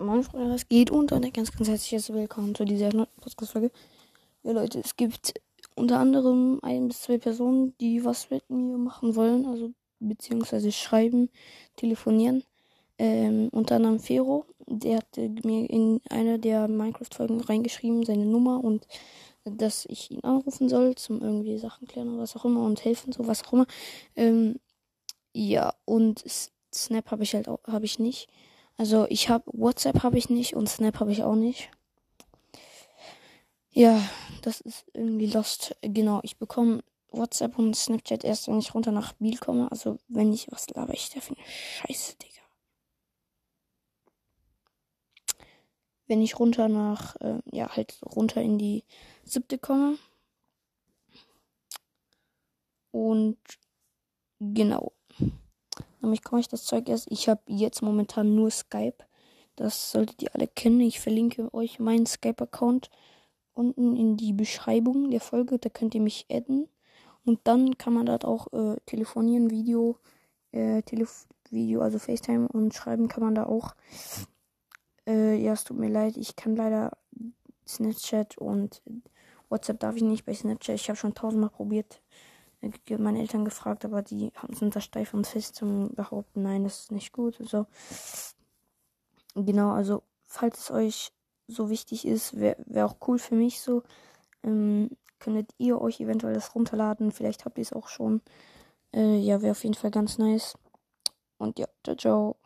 Moin Freunde, was geht? Und ein ganz, ganz herzliches Willkommen zu dieser neuen Podcast-Folge. Ja Leute, es gibt unter anderem ein bis zwei Personen, die was mit mir machen wollen, also beziehungsweise schreiben, telefonieren. Ähm, unter anderem Fero, der hatte mir in einer der Minecraft-Folgen reingeschrieben, seine Nummer und dass ich ihn anrufen soll, zum irgendwie Sachen klären oder was auch immer und helfen, so was auch immer. Ähm, ja, und Snap habe ich halt auch, habe ich nicht. Also ich habe WhatsApp habe ich nicht und Snap habe ich auch nicht. Ja, das ist irgendwie lost. Genau, ich bekomme WhatsApp und Snapchat erst, wenn ich runter nach Biel komme. Also wenn ich was laber ich da eine Scheiße, Digga. Wenn ich runter nach, äh, ja, halt runter in die siebte komme. Und genau. Nämlich komme ich das Zeug erst. Ich habe jetzt momentan nur Skype. Das solltet ihr alle kennen. Ich verlinke euch meinen Skype-Account unten in die Beschreibung der Folge. Da könnt ihr mich adden. Und dann kann man dort auch äh, telefonieren, Video, äh, Telef Video, also FaceTime und schreiben kann man da auch. Äh, ja, es tut mir leid, ich kann leider Snapchat und WhatsApp darf ich nicht bei Snapchat. Ich habe schon tausendmal probiert meine Eltern gefragt, aber die sind da steif und fest zum behaupten, nein, das ist nicht gut. So. Genau, also falls es euch so wichtig ist, wäre wär auch cool für mich so. Ähm, könntet ihr euch eventuell das runterladen. Vielleicht habt ihr es auch schon. Äh, ja, wäre auf jeden Fall ganz nice. Und ja, ciao, ciao.